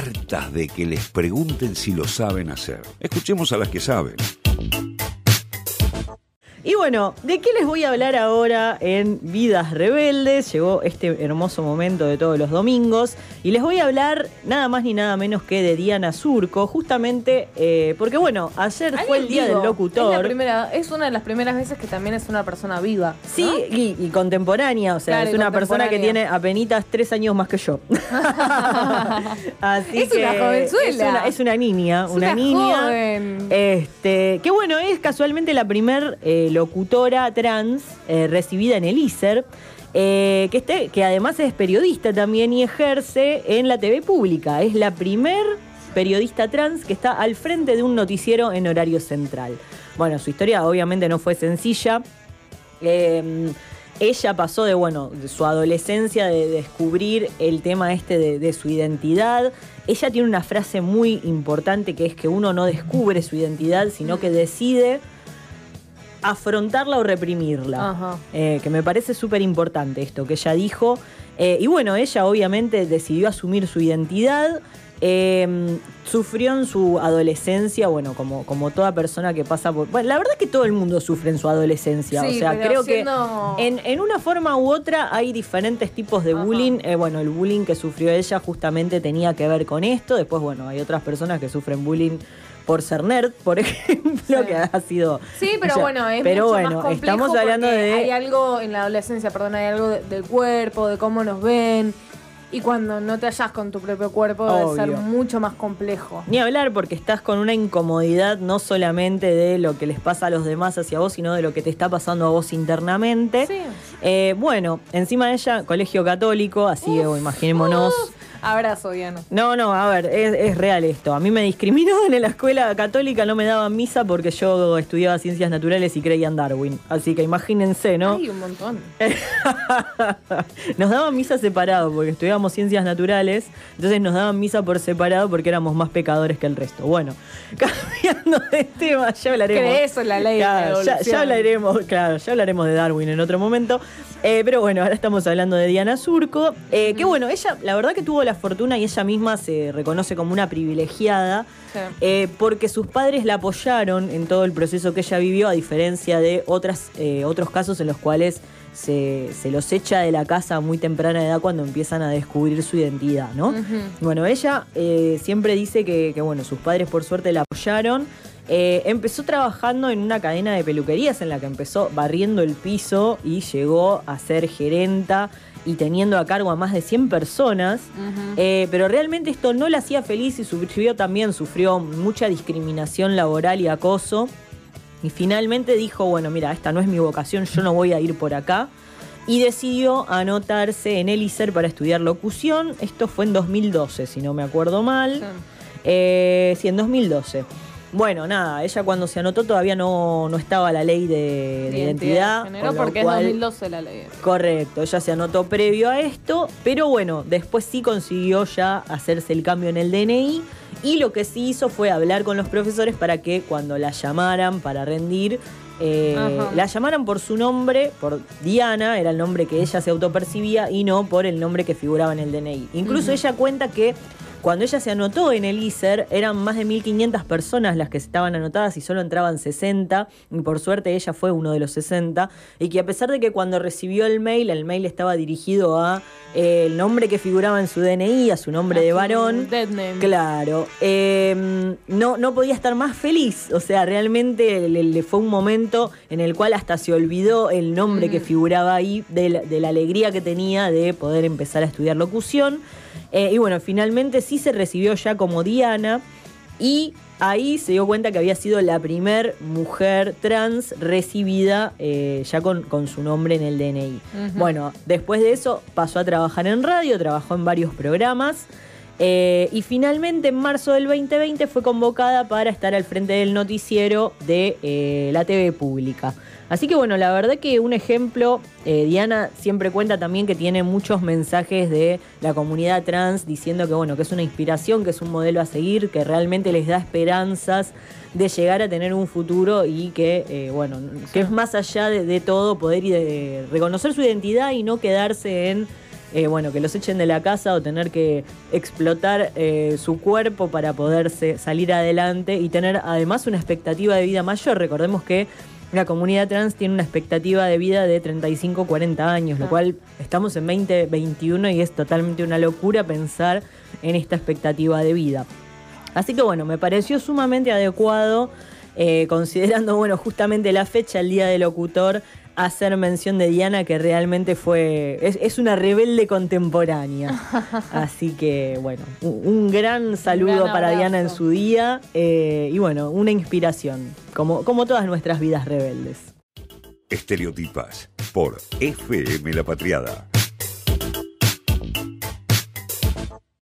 hartas de que les pregunten si lo saben hacer. Escuchemos a las que saben. Y bueno, ¿de qué les voy a hablar ahora en Vidas Rebeldes? Llegó este hermoso momento de todos los domingos y les voy a hablar nada más ni nada menos que de Diana Surco, justamente eh, porque bueno, ayer fue el Día del Locutor. Es, la primera, es una de las primeras veces que también es una persona viva. ¿no? Sí, y, y contemporánea, o sea, Claro, es una persona que tiene apenas tres años más que yo. Así Es una jovenzuela. Es una, es una niña, Es una, una niña. joven. Este, que bueno, es casualmente la primer eh, locutora trans eh, recibida en el ISER. eh, que, este, que además es periodista también y ejerce en la TV pública. Es la primer periodista trans que está al frente de un noticiero en horario central. Bueno, su historia obviamente no fue sencilla. Eh, ella pasó de, bueno, su adolescencia, de descubrir el tema este de su identidad. Ella tiene una frase muy importante que es que uno no descubre su identidad, sino que decide afrontarla o reprimirla. Ajá. Eh, que me parece súper importante esto que ella dijo. Eh, y bueno, ella obviamente decidió asumir su identidad. eh, sufrió en su adolescencia, bueno, como, como toda persona que pasa por. Bueno, la verdad es que todo el mundo sufre en su adolescencia. Sí, o sea, creo siendo- que en, en una forma u otra hay diferentes tipos de Ajá. bullying. Eh, bueno, el bullying que sufrió ella justamente tenía que ver con esto. Después, bueno, hay otras personas que sufren bullying por ser nerd, por ejemplo, Sí. que ha sido. Sí, pero ya- bueno, es pero mucho bueno, más complejo estamos hablando de. Hay algo en la adolescencia, perdón, hay algo de- del cuerpo, de cómo nos ven. Y cuando no te hallas con tu propio cuerpo, debe ser Obvio. mucho más complejo. Ni hablar porque estás con una incomodidad no solamente de lo que les pasa a los demás hacia vos, sino de lo que te está pasando a vos internamente. Sí. Eh, bueno, encima de ella, colegio católico, así que bueno, imaginémonos. Abrazo, Diana. No, no, a ver, es, es real esto. A mí me discriminaban en la escuela católica, no me daban misa porque yo estudiaba ciencias naturales y creía en Darwin. Así que imagínense, ¿no? Hay un montón. nos daban misa separado porque estudiábamos ciencias naturales, entonces nos daban misa por separado porque éramos más pecadores que el resto. Bueno, cambiando de tema, ya hablaremos. ¿Crees en la ley de la Claro, ya, evolución? ya hablaremos, claro, ya hablaremos de Darwin en otro momento. Eh, pero bueno, ahora estamos hablando de Diana Surco. eh, que bueno, ella, la verdad que tuvo la fortuna y ella misma se reconoce como una privilegiada. Sí. Eh, porque sus padres la apoyaron en todo el proceso que ella vivió, a diferencia de otras, eh, otros casos en los cuales se, se los echa de la casa a muy temprana edad cuando empiezan a descubrir su identidad, ¿no? Bueno, ella eh, siempre dice que, que, bueno, sus padres por suerte la apoyaron. Eh, empezó trabajando en una cadena de peluquerías en la que empezó barriendo el piso y llegó a ser gerenta y teniendo a cargo a más de 100 personas. Eh, pero realmente esto no la hacía feliz y sufrió también, sufrió mucha discriminación laboral y acoso. Y finalmente dijo, bueno, mira, esta no es mi vocación, yo no voy a ir por acá. Y decidió anotarse en el ISER para estudiar locución. Esto fue en 2012, si no me acuerdo mal. Sí. Eh, sí, en 2012. Bueno, nada, ella cuando se anotó todavía no, no estaba la ley de, de identidad. lo porque cual- es 2012 la ley. Correcto, ella se anotó previo a esto, pero bueno, después sí consiguió ya hacerse el cambio en el DNI y lo que sí hizo fue hablar con los profesores para que cuando la llamaran para rendir, eh, la llamaran por su nombre, por Diana, era el nombre que ella se autopercibía y no por el nombre que figuraba en el DNI. Incluso ella cuenta que cuando ella se anotó en el ISER, eran más de 1.500 personas las que estaban anotadas y solo entraban 60. Y por suerte ella fue uno de los 60. Y que a pesar de que cuando recibió el mail, el mail estaba dirigido a eh, el nombre que figuraba en su DNI, a su nombre de varón. Dead name. Claro, eh, no, no podía estar más feliz, o sea, realmente le, le fue un momento en el cual hasta se olvidó el nombre que figuraba ahí, de la, de la alegría que tenía de poder empezar a estudiar locución. Eh, y bueno, finalmente sí se recibió ya como Diana y ahí se dio cuenta que había sido la primer mujer trans recibida eh, ya con, con su nombre en el DNI. Bueno, después de eso pasó a trabajar en radio, trabajó en varios programas. Eh, y finalmente en marzo del 2020 fue convocada para estar al frente del noticiero de eh, la TV pública. Así que bueno, la verdad que un ejemplo, eh, Diana siempre cuenta también que tiene muchos mensajes de la comunidad trans diciendo que bueno, que es una inspiración, que es un modelo a seguir, que realmente les da esperanzas de llegar a tener un futuro y que bueno, que es más allá de, de todo poder y de reconocer su identidad y no quedarse en eh, bueno, que los echen de la casa o tener que explotar eh, su cuerpo para poderse salir adelante y tener además una expectativa de vida mayor. Recordemos que la comunidad trans tiene una expectativa de vida de 35, 40 años, lo cual estamos en 2021 y es totalmente una locura pensar en esta expectativa de vida. Así que bueno, me pareció sumamente adecuado, eh, considerando, bueno, justamente la fecha, el día del locutor, hacer mención de Diana, que realmente fue. es, una rebelde contemporánea. Así que, bueno, un, gran saludo para Diana en su día. Eh, y bueno, una inspiración, como, como todas nuestras vidas rebeldes. Estereotipas por FM La Patriada.